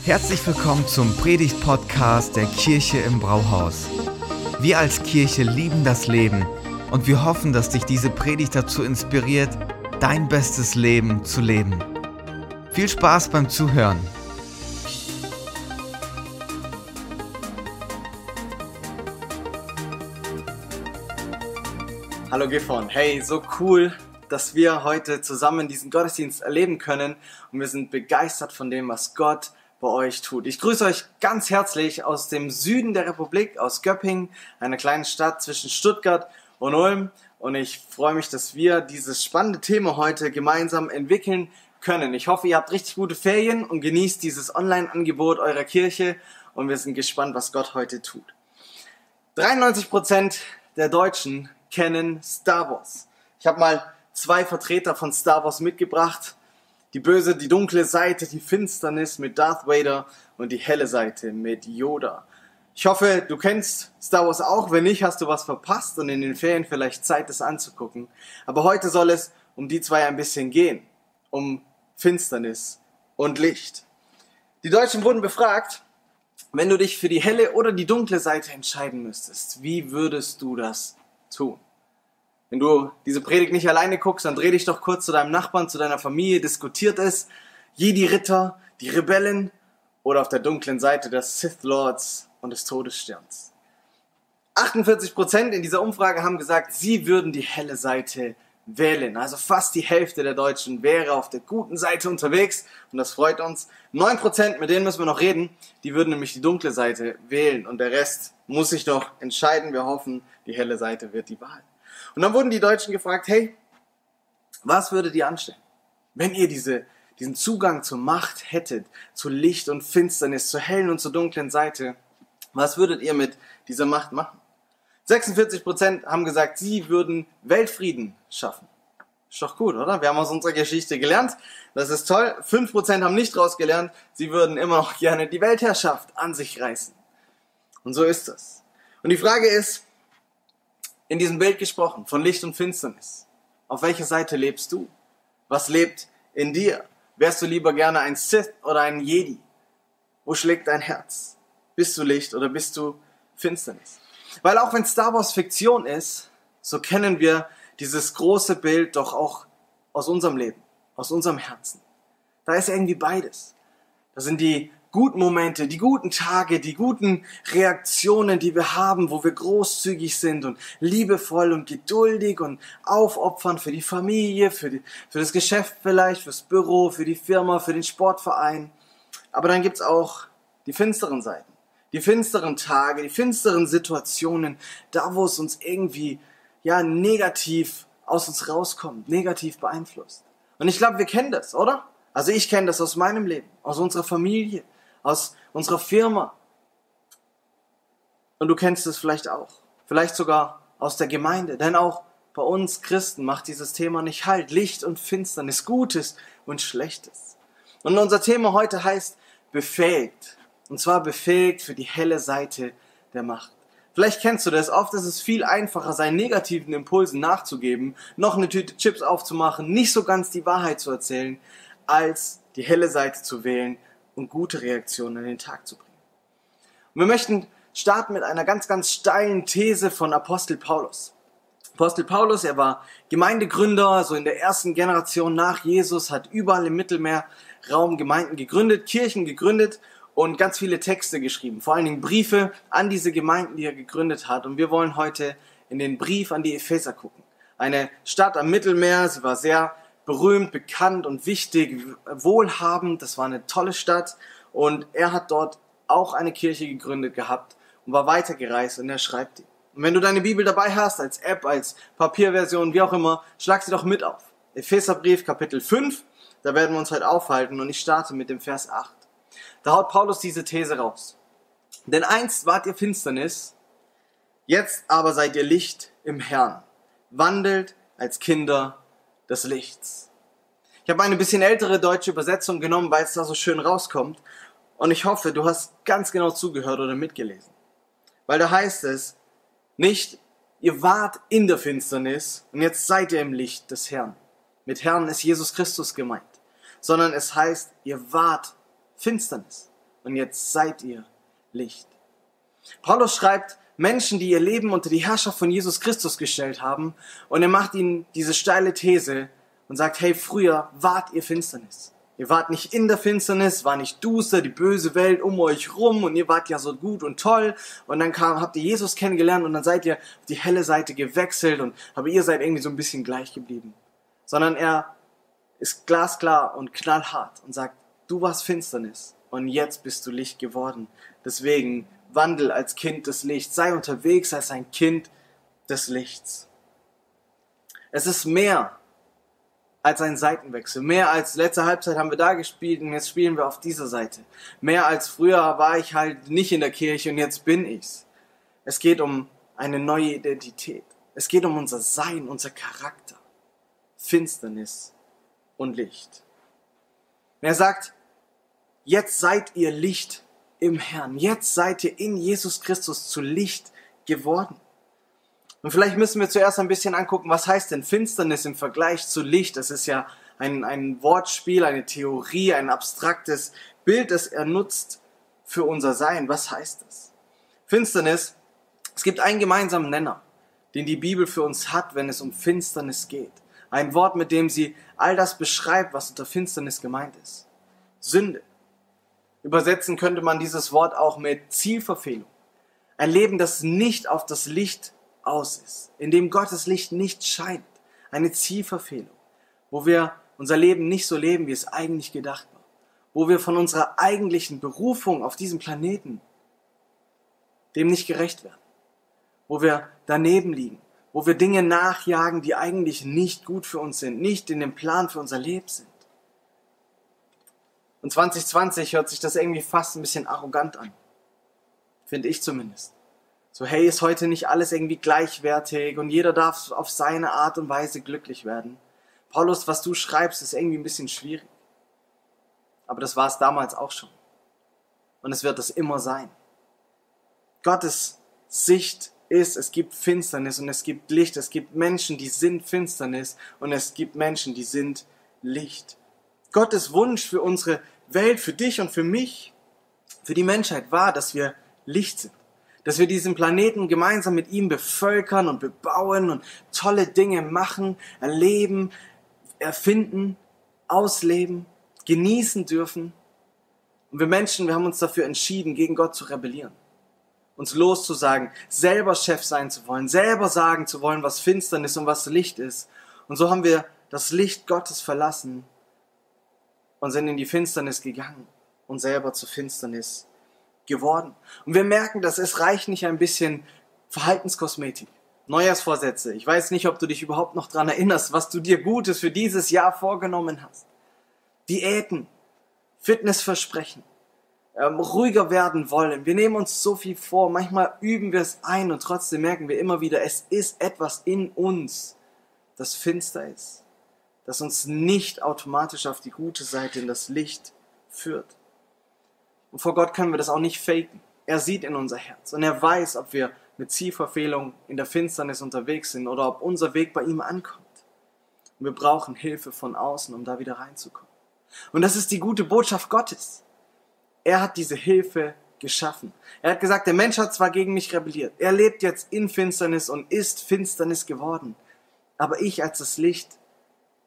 Herzlich willkommen zum Predigt-Podcast der Kirche im Brauhaus. Wir als Kirche lieben das Leben und wir hoffen, dass dich diese Predigt dazu inspiriert, dein bestes Leben zu leben. Viel Spaß beim Zuhören. Hallo Gifhorn, hey, so cool, dass wir heute zusammen diesen Gottesdienst erleben können und wir sind begeistert von dem, was Gott bei euch tut. Ich grüße euch ganz herzlich aus dem Süden der Republik, aus Göppingen, einer kleinen Stadt zwischen Stuttgart und Ulm und ich freue mich, dass wir dieses spannende Thema heute gemeinsam entwickeln können. Ich hoffe, ihr habt richtig gute Ferien und genießt dieses Online-Angebot eurer Kirche und wir sind gespannt, was Gott heute tut. 93 Prozent der Deutschen kennen Star Wars. Ich habe mal zwei Vertreter von Star Wars mitgebracht. Die böse, die dunkle Seite, die Finsternis mit Darth Vader und die helle Seite mit Yoda. Ich hoffe, du kennst Star Wars auch. Wenn nicht, hast du was verpasst und in den Ferien vielleicht Zeit, das anzugucken. Aber heute soll es um die zwei ein bisschen gehen. Um Finsternis und Licht. Die Deutschen wurden befragt, wenn du dich für die helle oder die dunkle Seite entscheiden müsstest, wie würdest du das tun. Wenn du diese Predigt nicht alleine guckst, dann dreh dich doch kurz zu deinem Nachbarn, zu deiner Familie, diskutiert es. Jedi-Ritter, die Rebellen oder auf der dunklen Seite der Sith Lords und des Todessterns. 48% in dieser Umfrage haben gesagt, sie würden die helle Seite wählen. Also fast die Hälfte der Deutschen wäre auf der guten Seite unterwegs und das freut uns. 9%, mit denen müssen wir noch reden, die würden nämlich die dunkle Seite wählen und der Rest muss sich noch entscheiden. Wir hoffen, die helle Seite wird die Wahl. Und dann wurden die Deutschen gefragt, hey, was würdet ihr anstellen, wenn ihr diese, diesen Zugang zur Macht hättet, zu Licht und Finsternis, zur hellen und zur dunklen Seite? Was würdet ihr mit dieser Macht machen? 46% haben gesagt, sie würden Weltfrieden schaffen. Ist doch gut, oder? Wir haben aus unserer Geschichte gelernt. Das ist toll. 5% haben nicht rausgelernt. Sie würden immer noch gerne die Weltherrschaft an sich reißen. Und so ist das. Und die Frage ist, in diesem Bild gesprochen, von Licht und Finsternis. Auf welcher Seite lebst du? Was lebt in dir? Wärst du lieber gerne ein Sith oder ein Jedi? Wo schlägt dein Herz? Bist du Licht oder bist du Finsternis? Weil auch wenn Star Wars Fiktion ist, so kennen wir dieses große Bild doch auch aus unserem Leben, aus unserem Herzen. Da ist irgendwie beides. Da sind die guten Momente, die guten Tage, die guten Reaktionen, die wir haben, wo wir großzügig sind und liebevoll und geduldig und aufopfern für die Familie, für, die, für das Geschäft vielleicht, fürs Büro, für die Firma, für den Sportverein. Aber dann gibt's auch die finsteren Seiten, die finsteren Tage, die finsteren Situationen, da wo es uns irgendwie ja negativ aus uns rauskommt, negativ beeinflusst. Und ich glaube, wir kennen das, oder? Also ich kenne das aus meinem Leben, aus unserer Familie, aus unserer Firma. Und du kennst es vielleicht auch. Vielleicht sogar aus der Gemeinde. Denn auch bei uns Christen macht dieses Thema nicht halt. Licht und Finsternis, Gutes und Schlechtes. Und unser Thema heute heißt befähigt. Und zwar befähigt für die helle Seite der Macht. Vielleicht kennst du das. Oft ist es viel einfacher, seinen negativen Impulsen nachzugeben, noch eine Tüte Chips aufzumachen, nicht so ganz die Wahrheit zu erzählen, als die helle Seite zu wählen und gute Reaktionen an den Tag zu bringen. Und wir möchten starten mit einer ganz, ganz steilen These von Apostel Paulus. Apostel Paulus, er war Gemeindegründer, so in der ersten Generation nach Jesus, hat überall im Mittelmeerraum Gemeinden gegründet, Kirchen gegründet und ganz viele Texte geschrieben, vor allen Dingen Briefe an diese Gemeinden, die er gegründet hat. Und wir wollen heute in den Brief an die Epheser gucken. Eine Stadt am Mittelmeer, sie war sehr berühmt, bekannt und wichtig, wohlhabend. Das war eine tolle Stadt und er hat dort auch eine Kirche gegründet gehabt und war weitergereist und er schreibt die. Und wenn du deine Bibel dabei hast, als App, als Papierversion, wie auch immer, schlag sie doch mit auf. Epheserbrief Kapitel 5, da werden wir uns heute aufhalten und ich starte mit dem Vers 8. Da haut Paulus diese These raus. Denn einst wart ihr Finsternis, jetzt aber seid ihr Licht im Herrn. Wandelt als Kinder des Lichts. Ich habe eine bisschen ältere deutsche Übersetzung genommen, weil es da so schön rauskommt. Und ich hoffe, du hast ganz genau zugehört oder mitgelesen. Weil da heißt es nicht, ihr wart in der Finsternis und jetzt seid ihr im Licht des Herrn. Mit Herrn ist Jesus Christus gemeint. Sondern es heißt, ihr wart Finsternis. und jetzt seid ihr Licht. Paulus schreibt, Menschen, die ihr Leben unter die Herrschaft von Jesus Christus gestellt haben, und er macht ihnen diese steile These und sagt, hey, früher wart ihr Finsternis. Ihr wart nicht in der Finsternis, war nicht duster, die böse Welt um euch rum und ihr wart ja so gut und toll und dann kam, habt ihr Jesus kennengelernt und dann seid ihr auf die helle Seite gewechselt und aber ihr seid irgendwie so ein bisschen gleich geblieben. Sondern er ist glasklar und knallhart und sagt, du warst Finsternis und jetzt bist du Licht geworden. Deswegen wandel als Kind des Lichts, sei unterwegs als ein Kind des Lichts. Es ist mehr als ein Seitenwechsel. Mehr als letzte Halbzeit haben wir da gespielt und jetzt spielen wir auf dieser Seite. Mehr als früher war ich halt nicht in der Kirche und jetzt bin ich's. Es geht um eine neue Identität. Es geht um unser Sein, unser Charakter. Finsternis und Licht. Und er sagt, jetzt seid ihr Licht im Herrn. Jetzt seid ihr in Jesus Christus zu Licht geworden. Und vielleicht müssen wir zuerst ein bisschen angucken, was heißt denn Finsternis im Vergleich zu Licht? Das ist ja ein, ein Wortspiel, eine Theorie, ein abstraktes Bild, das er nutzt für unser Sein. Was heißt das? Finsternis, es gibt einen gemeinsamen Nenner, den die Bibel für uns hat, wenn es um Finsternis geht. Ein Wort, mit dem sie all das beschreibt, was unter Finsternis gemeint ist. Sünde. Übersetzen könnte man dieses Wort auch mit Zielverfehlung. Ein Leben, das nicht auf das Licht aus ist, in dem Gottes Licht nicht scheint, eine Zielverfehlung, wo wir unser Leben nicht so leben, wie es eigentlich gedacht war, wo wir von unserer eigentlichen Berufung auf diesem Planeten dem nicht gerecht werden, wo wir daneben liegen, wo wir Dinge nachjagen, die eigentlich nicht gut für uns sind, nicht in dem Plan für unser Leben sind. Und 2020 hört sich das irgendwie fast ein bisschen arrogant an. Finde ich zumindest. So, hey, ist heute nicht alles irgendwie gleichwertig und jeder darf auf seine Art und Weise glücklich werden. Paulus, was du schreibst, ist irgendwie ein bisschen schwierig. Aber das war es damals auch schon. Und es wird es immer sein. Gottes Sicht ist, es gibt Finsternis und es gibt Licht. Es gibt Menschen, die sind Finsternis und es gibt Menschen, die sind Licht. Gottes Wunsch für unsere Welt, für dich und für mich, für die Menschheit war, dass wir Licht sind dass wir diesen Planeten gemeinsam mit ihm bevölkern und bebauen und tolle Dinge machen, erleben, erfinden, ausleben, genießen dürfen. Und wir Menschen, wir haben uns dafür entschieden, gegen Gott zu rebellieren. Uns loszusagen, selber Chef sein zu wollen, selber sagen zu wollen, was Finsternis und was Licht ist. Und so haben wir das Licht Gottes verlassen und sind in die Finsternis gegangen und selber zur Finsternis geworden. Und wir merken, dass es reicht nicht ein bisschen Verhaltenskosmetik. Neujahrsvorsätze. Ich weiß nicht, ob du dich überhaupt noch dran erinnerst, was du dir Gutes für dieses Jahr vorgenommen hast. Diäten, Fitnessversprechen, ähm, ruhiger werden wollen. Wir nehmen uns so viel vor. Manchmal üben wir es ein und trotzdem merken wir immer wieder, es ist etwas in uns, das finster ist, das uns nicht automatisch auf die gute Seite in das Licht führt. Und vor Gott können wir das auch nicht faken. Er sieht in unser Herz und er weiß, ob wir mit Zielverfehlung in der Finsternis unterwegs sind oder ob unser Weg bei ihm ankommt. Und wir brauchen Hilfe von außen, um da wieder reinzukommen. Und das ist die gute Botschaft Gottes. Er hat diese Hilfe geschaffen. Er hat gesagt, der Mensch hat zwar gegen mich rebelliert, er lebt jetzt in Finsternis und ist Finsternis geworden, aber ich als das Licht,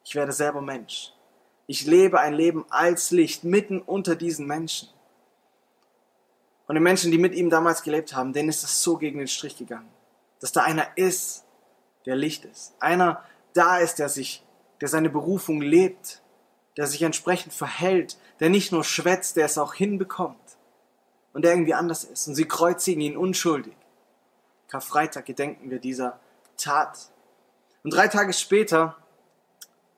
ich werde selber Mensch. Ich lebe ein Leben als Licht mitten unter diesen Menschen. Und den Menschen, die mit ihm damals gelebt haben, denen ist es so gegen den Strich gegangen. Dass da einer ist, der Licht ist. Einer da ist, der sich, der seine Berufung lebt, der sich entsprechend verhält, der nicht nur schwätzt, der es auch hinbekommt. Und der irgendwie anders ist. Und sie kreuzigen ihn unschuldig. Karfreitag gedenken wir dieser Tat. Und drei Tage später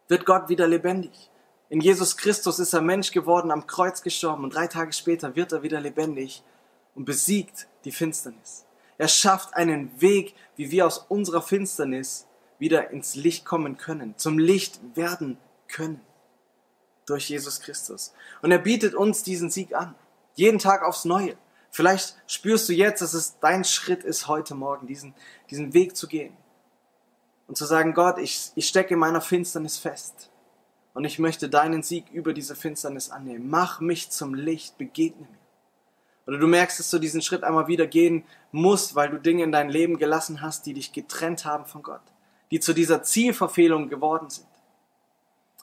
wird Gott wieder lebendig. In Jesus Christus ist er Mensch geworden, am Kreuz gestorben und drei Tage später wird er wieder lebendig und besiegt die Finsternis. Er schafft einen Weg, wie wir aus unserer Finsternis wieder ins Licht kommen können, zum Licht werden können durch Jesus Christus. Und er bietet uns diesen Sieg an, jeden Tag aufs Neue. Vielleicht spürst du jetzt, dass es dein Schritt ist, heute Morgen diesen, diesen Weg zu gehen und zu sagen, Gott, ich, ich stecke in meiner Finsternis fest und ich möchte deinen Sieg über diese Finsternis annehmen. Mach mich zum Licht, begegne mir. Oder du merkst, dass du diesen Schritt einmal wieder gehen musst, weil du Dinge in dein Leben gelassen hast, die dich getrennt haben von Gott, die zu dieser Zielverfehlung geworden sind.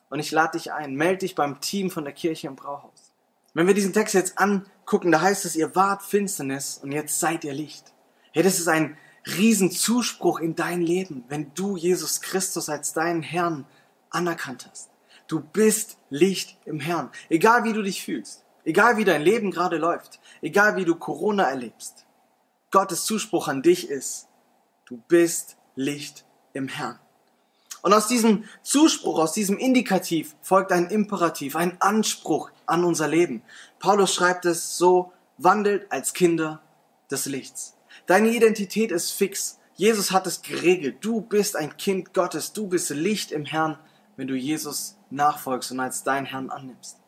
Und ich lade dich ein, melde dich beim Team von der Kirche im Brauhaus. Wenn wir diesen Text jetzt angucken, da heißt es, ihr wart Finsternis und jetzt seid ihr Licht. Hey, das ist ein Riesenzuspruch in dein Leben, wenn du Jesus Christus als deinen Herrn anerkannt hast. Du bist Licht im Herrn. Egal wie du dich fühlst, egal wie dein Leben gerade läuft, egal wie du Corona erlebst. Gottes Zuspruch an dich ist, du bist Licht im Herrn. Und aus diesem Zuspruch, aus diesem Indikativ folgt ein Imperativ, ein Anspruch an unser Leben. Paulus schreibt es so, wandelt als Kinder des Lichts. Deine Identität ist fix. Jesus hat es geregelt. Du bist ein Kind Gottes. Du bist Licht im Herrn, wenn du Jesus nachfolgst und als dein Herrn annimmst.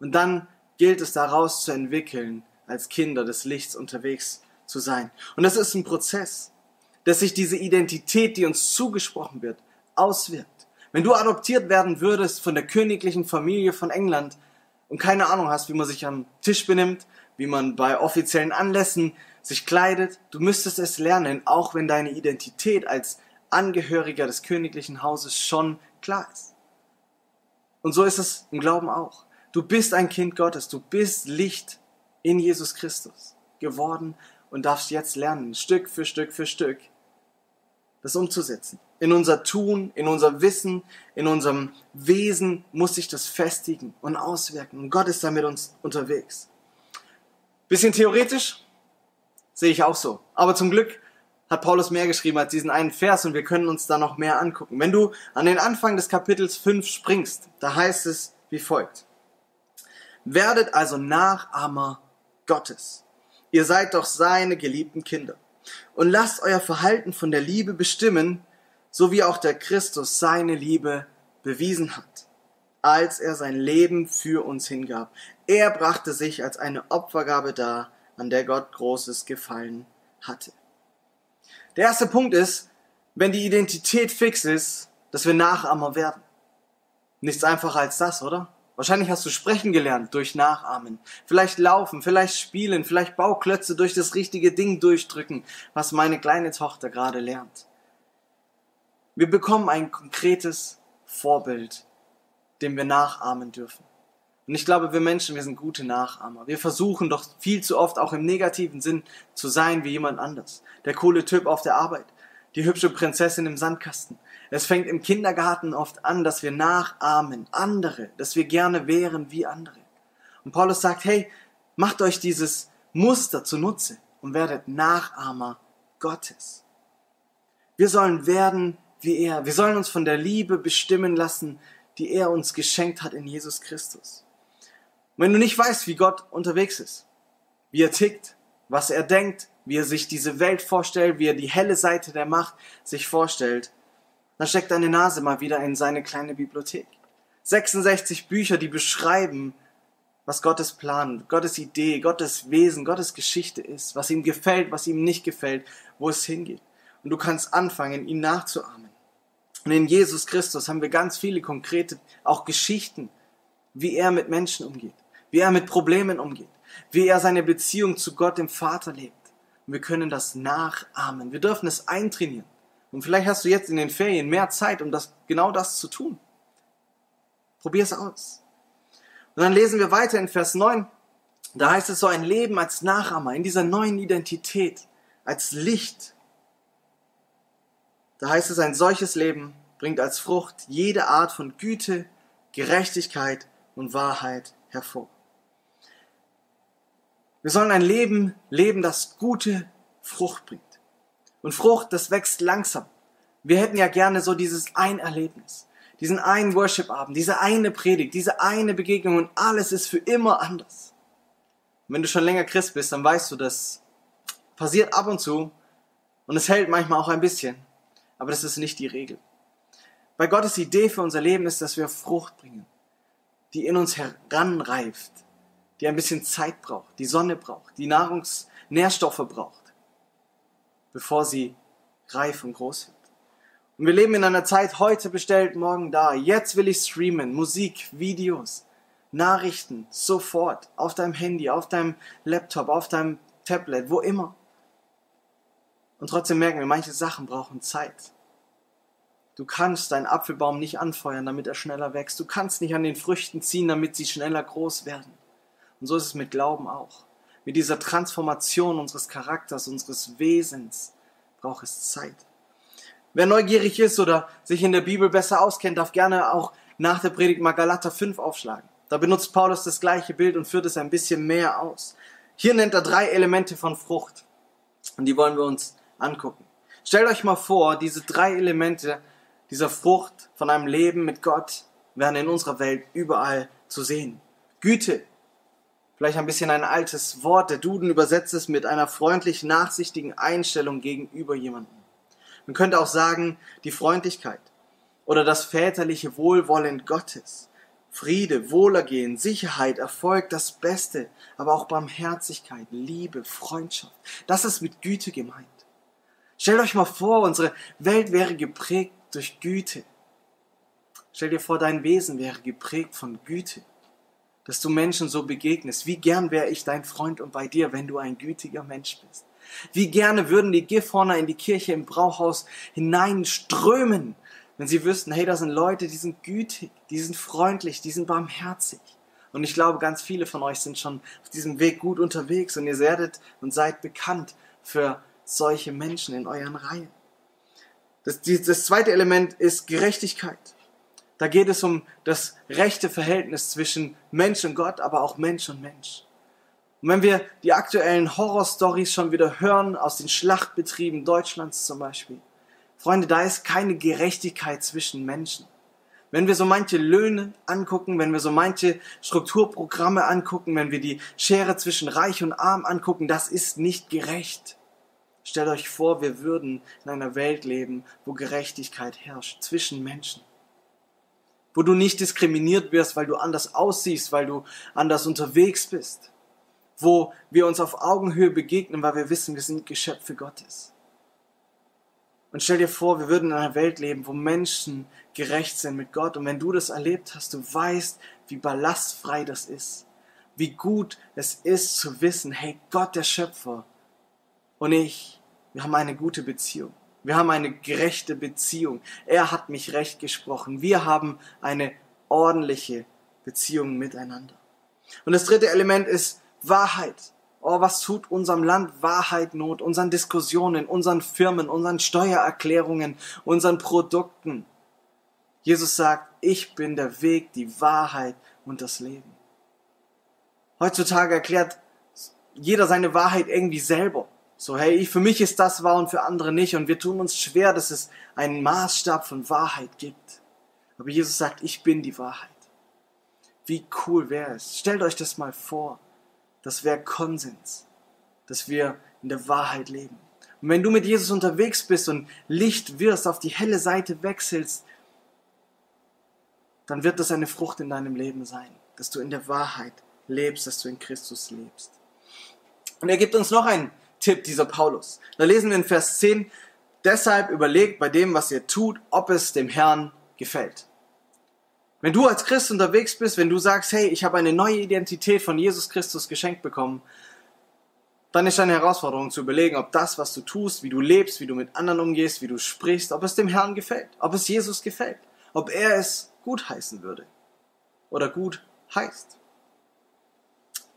Und dann gilt es daraus zu entwickeln, als Kinder des Lichts unterwegs zu sein. Und das ist ein Prozess, dass sich diese Identität, die uns zugesprochen wird, auswirkt. Wenn du adoptiert werden würdest von der königlichen Familie von England und keine Ahnung hast, wie man sich am Tisch benimmt, wie man bei offiziellen Anlässen sich kleidet, du müsstest es lernen, auch wenn deine Identität als Angehöriger des königlichen Hauses schon klar ist. Und so ist es im Glauben auch. Du bist ein Kind Gottes, du bist Licht in Jesus Christus geworden und darfst jetzt lernen, Stück für Stück für Stück, das umzusetzen. In unser Tun, in unser Wissen, in unserem Wesen muss sich das festigen und auswirken. Und Gott ist da mit uns unterwegs. Bisschen theoretisch, sehe ich auch so. Aber zum Glück hat Paulus mehr geschrieben als diesen einen Vers und wir können uns da noch mehr angucken. Wenn du an den Anfang des Kapitels 5 springst, da heißt es wie folgt. Werdet also Nachahmer Gottes. Ihr seid doch seine geliebten Kinder. Und lasst euer Verhalten von der Liebe bestimmen, so wie auch der Christus seine Liebe bewiesen hat, als er sein Leben für uns hingab. Er brachte sich als eine Opfergabe dar, an der Gott großes Gefallen hatte. Der erste Punkt ist, wenn die Identität fix ist, dass wir Nachahmer werden. Nichts einfacher als das, oder? Wahrscheinlich hast du sprechen gelernt durch Nachahmen. Vielleicht laufen, vielleicht spielen, vielleicht Bauklötze durch das richtige Ding durchdrücken, was meine kleine Tochter gerade lernt. Wir bekommen ein konkretes Vorbild, dem wir nachahmen dürfen. Und ich glaube, wir Menschen, wir sind gute Nachahmer. Wir versuchen doch viel zu oft auch im negativen Sinn zu sein wie jemand anders. Der coole Typ auf der Arbeit, die hübsche Prinzessin im Sandkasten. Es fängt im Kindergarten oft an, dass wir nachahmen andere, dass wir gerne wären wie andere. Und Paulus sagt, hey, macht euch dieses Muster zunutze und werdet Nachahmer Gottes. Wir sollen werden wie er. Wir sollen uns von der Liebe bestimmen lassen, die er uns geschenkt hat in Jesus Christus. Und wenn du nicht weißt, wie Gott unterwegs ist, wie er tickt, was er denkt, wie er sich diese Welt vorstellt, wie er die helle Seite der Macht sich vorstellt, dann steck deine Nase mal wieder in seine kleine Bibliothek. 66 Bücher, die beschreiben, was Gottes Plan, Gottes Idee, Gottes Wesen, Gottes Geschichte ist, was ihm gefällt, was ihm nicht gefällt, wo es hingeht. Und du kannst anfangen, ihn nachzuahmen. Und in Jesus Christus haben wir ganz viele konkrete, auch Geschichten, wie er mit Menschen umgeht wie er mit Problemen umgeht, wie er seine Beziehung zu Gott, dem Vater, lebt. Und wir können das nachahmen. Wir dürfen es eintrainieren. Und vielleicht hast du jetzt in den Ferien mehr Zeit, um das, genau das zu tun. Probier es aus. Und dann lesen wir weiter in Vers 9. Da heißt es so ein Leben als Nachahmer, in dieser neuen Identität, als Licht. Da heißt es, ein solches Leben bringt als Frucht jede Art von Güte, Gerechtigkeit und Wahrheit hervor. Wir sollen ein Leben leben, das gute Frucht bringt. Und Frucht, das wächst langsam. Wir hätten ja gerne so dieses ein Erlebnis, diesen einen Worship-Abend, diese eine Predigt, diese eine Begegnung und alles ist für immer anders. Und wenn du schon länger Christ bist, dann weißt du, das passiert ab und zu und es hält manchmal auch ein bisschen, aber das ist nicht die Regel. Bei Gottes Idee für unser Leben ist, dass wir Frucht bringen, die in uns heranreift, die ein bisschen Zeit braucht, die Sonne braucht, die Nahrungsnährstoffe braucht, bevor sie reif und groß wird. Und wir leben in einer Zeit, heute bestellt, morgen da. Jetzt will ich streamen, Musik, Videos. Nachrichten sofort auf deinem Handy, auf deinem Laptop, auf deinem Tablet, wo immer. Und trotzdem merken wir, manche Sachen brauchen Zeit. Du kannst deinen Apfelbaum nicht anfeuern, damit er schneller wächst. Du kannst nicht an den Früchten ziehen, damit sie schneller groß werden. Und so ist es mit Glauben auch. Mit dieser Transformation unseres Charakters, unseres Wesens braucht es Zeit. Wer neugierig ist oder sich in der Bibel besser auskennt, darf gerne auch nach der Predigt mal Galater 5 aufschlagen. Da benutzt Paulus das gleiche Bild und führt es ein bisschen mehr aus. Hier nennt er drei Elemente von Frucht. Und die wollen wir uns angucken. Stellt euch mal vor, diese drei Elemente dieser Frucht von einem Leben mit Gott werden in unserer Welt überall zu sehen. Güte, vielleicht ein bisschen ein altes Wort, der Duden übersetzt es mit einer freundlich nachsichtigen Einstellung gegenüber jemandem. Man könnte auch sagen, die Freundlichkeit oder das väterliche Wohlwollen Gottes. Friede, Wohlergehen, Sicherheit, Erfolg, das Beste, aber auch Barmherzigkeit, Liebe, Freundschaft. Das ist mit Güte gemeint. Stellt euch mal vor, unsere Welt wäre geprägt durch Güte. Stell dir vor, dein Wesen wäre geprägt von Güte, dass du Menschen so begegnest. Wie gern wäre ich dein Freund und bei dir, wenn du ein gütiger Mensch bist. Wie gerne würden die Gifhorner in die Kirche im Brauhaus hineinströmen, wenn sie wüssten, hey, da sind Leute, die sind gütig, die sind freundlich, die sind barmherzig. Und ich glaube, ganz viele von euch sind schon auf diesem Weg gut unterwegs und ihr werdet und seid bekannt für solche Menschen in euren Reihen. Das, das zweite Element ist Gerechtigkeit. Da geht es um das rechte Verhältnis zwischen Mensch und Gott, aber auch Mensch und Mensch. Und wenn wir die aktuellen Horrorstories schon wieder hören, aus den Schlachtbetrieben Deutschlands zum Beispiel, Freunde, da ist keine Gerechtigkeit zwischen Menschen. Wenn wir so manche Löhne angucken, wenn wir so manche Strukturprogramme angucken, wenn wir die Schere zwischen Reich und Arm angucken, das ist nicht gerecht. Stellt euch vor, wir würden in einer Welt leben, wo Gerechtigkeit herrscht zwischen Menschen. Wo du nicht diskriminiert wirst, weil du anders aussiehst, weil du anders unterwegs bist. Wo wir uns auf Augenhöhe begegnen, weil wir wissen, wir sind Geschöpfe Gottes. Und stell dir vor, wir würden in einer Welt leben, wo Menschen gerecht sind mit Gott. Und wenn du das erlebt hast, du weißt, wie ballastfrei das ist. Wie gut es ist zu wissen, hey, Gott der Schöpfer und ich, wir haben eine gute Beziehung. Wir haben eine gerechte Beziehung. Er hat mich recht gesprochen. Wir haben eine ordentliche Beziehung miteinander. Und das dritte Element ist Wahrheit. Oh, was tut unserem Land Wahrheit Not, unseren Diskussionen, unseren Firmen, unseren Steuererklärungen, unseren Produkten. Jesus sagt, ich bin der Weg, die Wahrheit und das Leben. Heutzutage erklärt jeder seine Wahrheit irgendwie selber. So, hey, für mich ist das wahr und für andere nicht. Und wir tun uns schwer, dass es einen Maßstab von Wahrheit gibt. Aber Jesus sagt, ich bin die Wahrheit. Wie cool wäre es? Stellt euch das mal vor. Das wäre Konsens, dass wir in der Wahrheit leben. Und wenn du mit Jesus unterwegs bist und Licht wirst, auf die helle Seite wechselst, dann wird das eine Frucht in deinem Leben sein, dass du in der Wahrheit lebst, dass du in Christus lebst. Und er gibt uns noch einen Tipp dieser Paulus. Da lesen wir in Vers 10, deshalb überlegt bei dem, was ihr tut, ob es dem Herrn gefällt. Wenn du als Christ unterwegs bist, wenn du sagst, hey, ich habe eine neue Identität von Jesus Christus geschenkt bekommen, dann ist eine Herausforderung zu überlegen, ob das, was du tust, wie du lebst, wie du mit anderen umgehst, wie du sprichst, ob es dem Herrn gefällt, ob es Jesus gefällt, ob er es gut heißen würde oder gut heißt.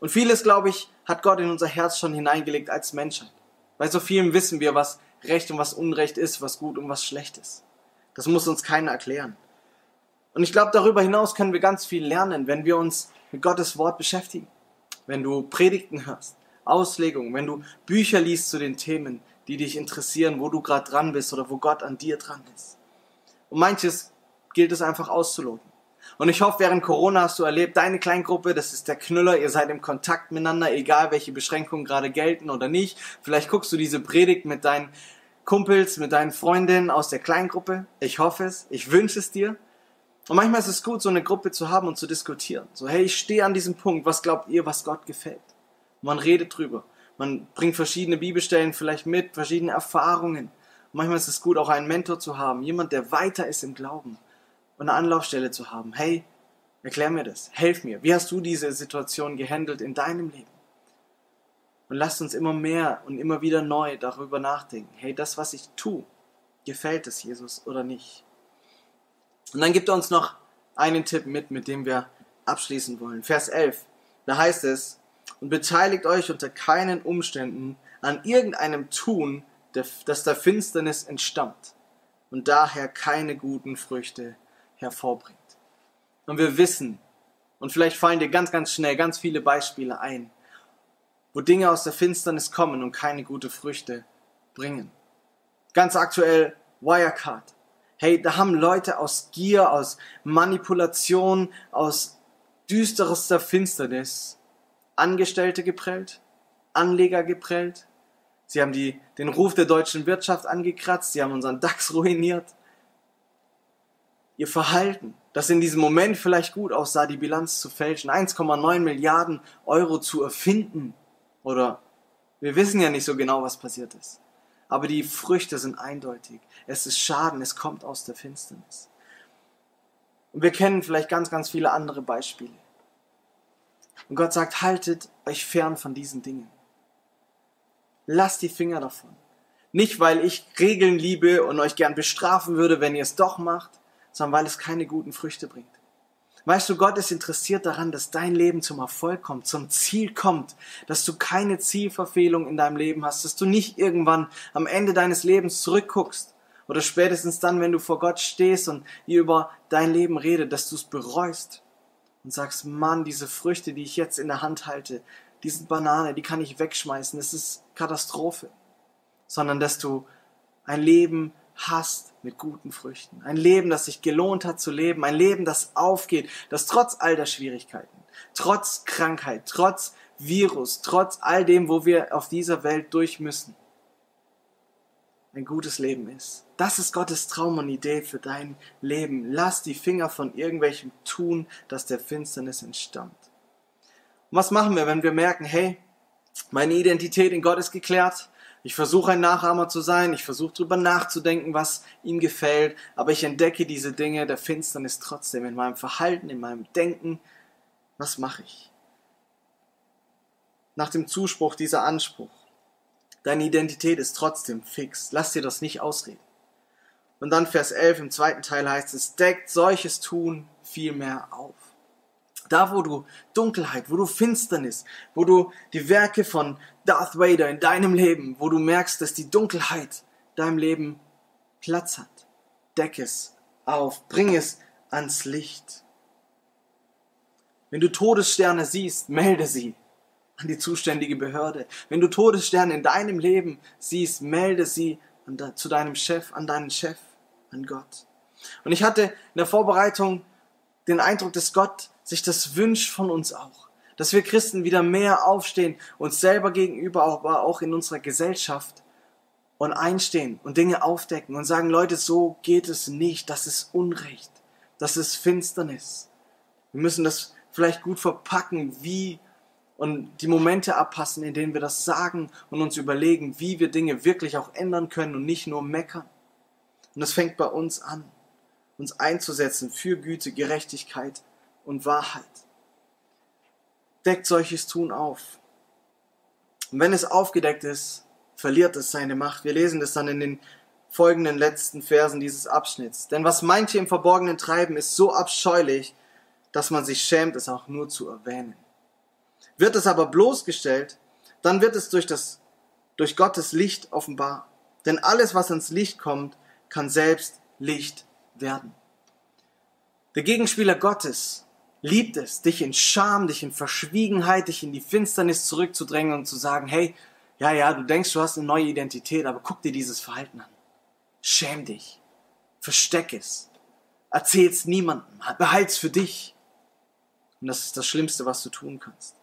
Und vieles, glaube ich, hat Gott in unser Herz schon hineingelegt als Menschheit. Bei so vielem wissen wir, was Recht und was Unrecht ist, was gut und was schlecht ist. Das muss uns keiner erklären. Und ich glaube, darüber hinaus können wir ganz viel lernen, wenn wir uns mit Gottes Wort beschäftigen. Wenn du Predigten hörst, Auslegungen, wenn du Bücher liest zu den Themen, die dich interessieren, wo du gerade dran bist oder wo Gott an dir dran ist. Und manches gilt es einfach auszuloten. Und ich hoffe, während Corona hast du erlebt, deine Kleingruppe, das ist der Knüller, ihr seid im Kontakt miteinander, egal welche Beschränkungen gerade gelten oder nicht. Vielleicht guckst du diese Predigt mit deinen Kumpels, mit deinen Freundinnen aus der Kleingruppe. Ich hoffe es, ich wünsche es dir. Und manchmal ist es gut, so eine Gruppe zu haben und zu diskutieren. So, hey, ich stehe an diesem Punkt, was glaubt ihr, was Gott gefällt? man redet drüber. Man bringt verschiedene Bibelstellen vielleicht mit, verschiedene Erfahrungen. Und manchmal ist es gut, auch einen Mentor zu haben, jemand, der weiter ist im Glauben und eine Anlaufstelle zu haben. Hey, Erklär mir das. Helf mir. Wie hast du diese Situation gehandelt in deinem Leben? Und lasst uns immer mehr und immer wieder neu darüber nachdenken. Hey, das, was ich tue, gefällt es Jesus oder nicht? Und dann gibt er uns noch einen Tipp mit, mit dem wir abschließen wollen. Vers 11. Da heißt es, und beteiligt euch unter keinen Umständen an irgendeinem Tun, das der Finsternis entstammt und daher keine guten Früchte hervorbringt. Und wir wissen, und vielleicht fallen dir ganz, ganz schnell ganz viele Beispiele ein, wo Dinge aus der Finsternis kommen und keine gute Früchte bringen. Ganz aktuell Wirecard. Hey, da haben Leute aus Gier, aus Manipulation, aus düsterster Finsternis Angestellte geprellt, Anleger geprellt. Sie haben die, den Ruf der deutschen Wirtschaft angekratzt, sie haben unseren DAX ruiniert. Ihr Verhalten, das in diesem Moment vielleicht gut aussah, die Bilanz zu fälschen, 1,9 Milliarden Euro zu erfinden, oder wir wissen ja nicht so genau, was passiert ist. Aber die Früchte sind eindeutig. Es ist Schaden, es kommt aus der Finsternis. Und wir kennen vielleicht ganz, ganz viele andere Beispiele. Und Gott sagt, haltet euch fern von diesen Dingen. Lasst die Finger davon. Nicht, weil ich Regeln liebe und euch gern bestrafen würde, wenn ihr es doch macht, sondern weil es keine guten Früchte bringt. Weißt du, Gott ist interessiert daran, dass dein Leben zum Erfolg kommt, zum Ziel kommt, dass du keine Zielverfehlung in deinem Leben hast, dass du nicht irgendwann am Ende deines Lebens zurückguckst oder spätestens dann, wenn du vor Gott stehst und ihr über dein Leben redet, dass du es bereust und sagst, Mann, diese Früchte, die ich jetzt in der Hand halte, die sind Banane, die kann ich wegschmeißen, das ist Katastrophe. Sondern dass du ein Leben hast mit guten Früchten. Ein Leben, das sich gelohnt hat zu leben. Ein Leben, das aufgeht, das trotz all der Schwierigkeiten, trotz Krankheit, trotz Virus, trotz all dem, wo wir auf dieser Welt durch müssen, ein gutes Leben ist. Das ist Gottes Traum und Idee für dein Leben. Lass die Finger von irgendwelchem tun, das der Finsternis entstammt. Und was machen wir, wenn wir merken, hey, meine Identität in Gott ist geklärt, ich versuche ein Nachahmer zu sein, ich versuche drüber nachzudenken, was ihm gefällt, aber ich entdecke diese Dinge der Finsternis trotzdem in meinem Verhalten, in meinem Denken. Was mache ich? Nach dem Zuspruch dieser Anspruch. Deine Identität ist trotzdem fix. Lass dir das nicht ausreden. Und dann Vers 11 im zweiten Teil heißt es, deckt solches Tun vielmehr auf. Da, wo du Dunkelheit, wo du Finsternis, wo du die Werke von Darth Vader in deinem Leben, wo du merkst, dass die Dunkelheit deinem Leben Platz hat, deck es auf, bring es ans Licht. Wenn du Todessterne siehst, melde sie an die zuständige Behörde. Wenn du Todessterne in deinem Leben siehst, melde sie zu deinem Chef, an deinen Chef, an Gott. Und ich hatte in der Vorbereitung den Eindruck, dass Gott sich das wünscht von uns auch. Dass wir Christen wieder mehr aufstehen, uns selber gegenüber, aber auch in unserer Gesellschaft und einstehen und Dinge aufdecken und sagen, Leute, so geht es nicht, das ist Unrecht, das ist Finsternis. Wir müssen das vielleicht gut verpacken, wie und die Momente abpassen, in denen wir das sagen und uns überlegen, wie wir Dinge wirklich auch ändern können und nicht nur meckern. Und es fängt bei uns an, uns einzusetzen für Güte, Gerechtigkeit und Wahrheit. Deckt solches Tun auf. Und wenn es aufgedeckt ist, verliert es seine Macht. Wir lesen das dann in den folgenden letzten Versen dieses Abschnitts. Denn was manche im Verborgenen treiben, ist so abscheulich, dass man sich schämt, es auch nur zu erwähnen. Wird es aber bloßgestellt, dann wird es durch, das, durch Gottes Licht offenbar. Denn alles, was ans Licht kommt, kann selbst Licht werden. Der Gegenspieler Gottes liebt es, dich in Scham, dich in Verschwiegenheit, dich in die Finsternis zurückzudrängen und zu sagen, hey, ja, ja, du denkst, du hast eine neue Identität, aber guck dir dieses Verhalten an. Schäm dich. Versteck es. Erzähl's niemandem. Behalt's für dich. Und das ist das Schlimmste, was du tun kannst.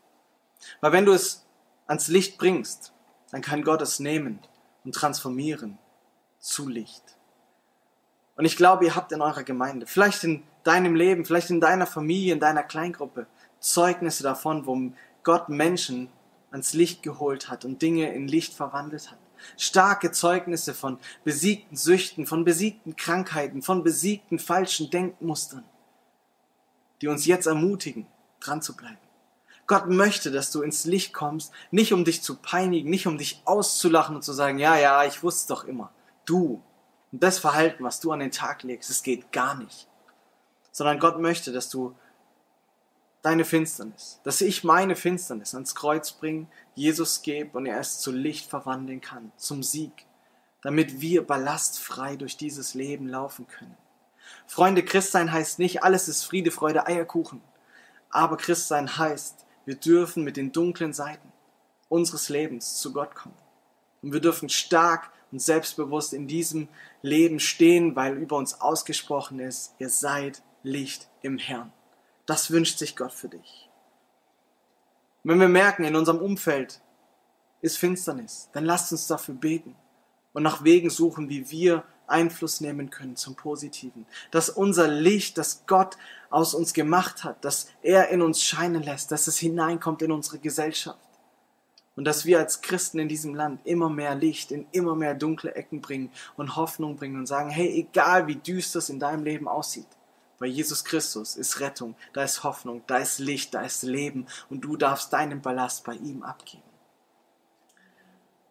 Weil wenn du es ans Licht bringst, dann kann Gott es nehmen und transformieren zu Licht. Und ich glaube, ihr habt in eurer Gemeinde, vielleicht in deinem Leben, vielleicht in deiner Familie, in deiner Kleingruppe Zeugnisse davon, wo Gott Menschen ans Licht geholt hat und Dinge in Licht verwandelt hat. Starke Zeugnisse von besiegten Süchten, von besiegten Krankheiten, von besiegten falschen Denkmustern. die uns jetzt ermutigen, dran zu bleiben. Gott möchte, dass du ins Licht kommst, nicht um dich zu peinigen, nicht um dich auszulachen und zu sagen, ja, ja, ich wusste es doch immer. Du und das Verhalten, was du an den Tag legst, es geht gar nicht. Sondern Gott möchte, dass du deine Finsternis, dass ich meine Finsternis ans Kreuz bringe, Jesus gebe und er es zu Licht verwandeln kann, zum Sieg, damit wir ballastfrei durch dieses Leben laufen können. Freunde, Christsein heißt nicht, alles ist Friede, Freude, Eierkuchen. Aber Christsein heißt, wir dürfen mit den dunklen Seiten unseres Lebens zu Gott kommen. Und wir dürfen stark und selbstbewusst in diesem Leben stehen, weil über uns ausgesprochen ist, ihr seid Licht im Herrn. Das wünscht sich Gott für dich. wenn wir merken, in unserem Umfeld ist Finsternis, dann lasst uns dafür beten und nach Wegen suchen, wie wir Einfluss nehmen können zum Positiven. Dass unser Licht, das Gott aus uns gemacht hat, dass er in uns scheinen lässt, dass es hineinkommt in unsere Gesellschaft. Und dass wir als Christen in diesem Land immer mehr Licht in immer mehr dunkle Ecken bringen und Hoffnung bringen und sagen, hey, egal wie düster es in deinem Leben aussieht, bei Jesus Christus ist Rettung, da ist Hoffnung, da ist Licht, da ist Leben und du darfst deinen Ballast bei ihm abgeben.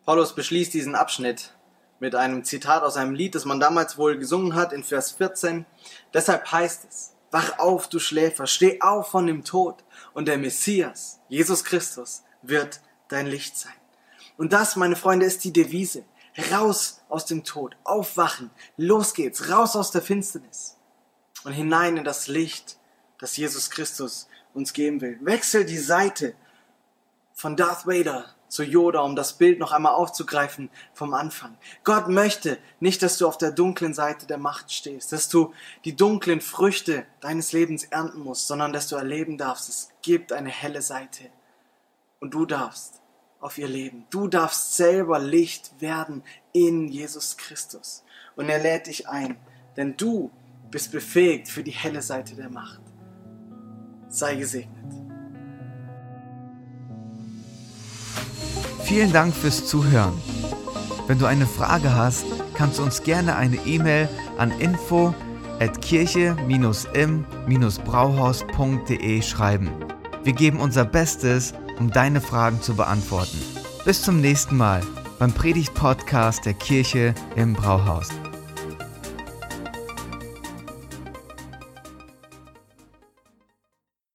Paulus beschließt diesen Abschnitt mit einem Zitat aus einem Lied, das man damals wohl gesungen hat, in Vers 14. Deshalb heißt es, wach auf, du Schläfer, steh auf von dem Tod und der Messias, Jesus Christus, wird dein Licht sein. Und das, meine Freunde, ist die Devise. Raus aus dem Tod, aufwachen, los geht's, raus aus der Finsternis und hinein in das Licht, das Jesus Christus uns geben will. Wechsel die Seite von Darth Vader zu Yoda, um das Bild noch einmal aufzugreifen vom Anfang. Gott möchte nicht, dass du auf der dunklen Seite der Macht stehst, dass du die dunklen Früchte deines Lebens ernten musst, sondern dass du erleben darfst, es gibt eine helle Seite und du darfst auf ihr Leben. Du darfst selber Licht werden in Jesus Christus. Und er lädt dich ein, denn du bist befähigt für die helle Seite der Macht. Sei gesegnet. Vielen Dank fürs Zuhören. Wenn du eine Frage hast, kannst du uns gerne eine E-Mail an info at kirche-im-brauhaus.de schreiben. Wir geben unser Bestes, um deine Fragen zu beantworten. Bis zum nächsten Mal beim Predigt-Podcast der Kirche im Brauhaus.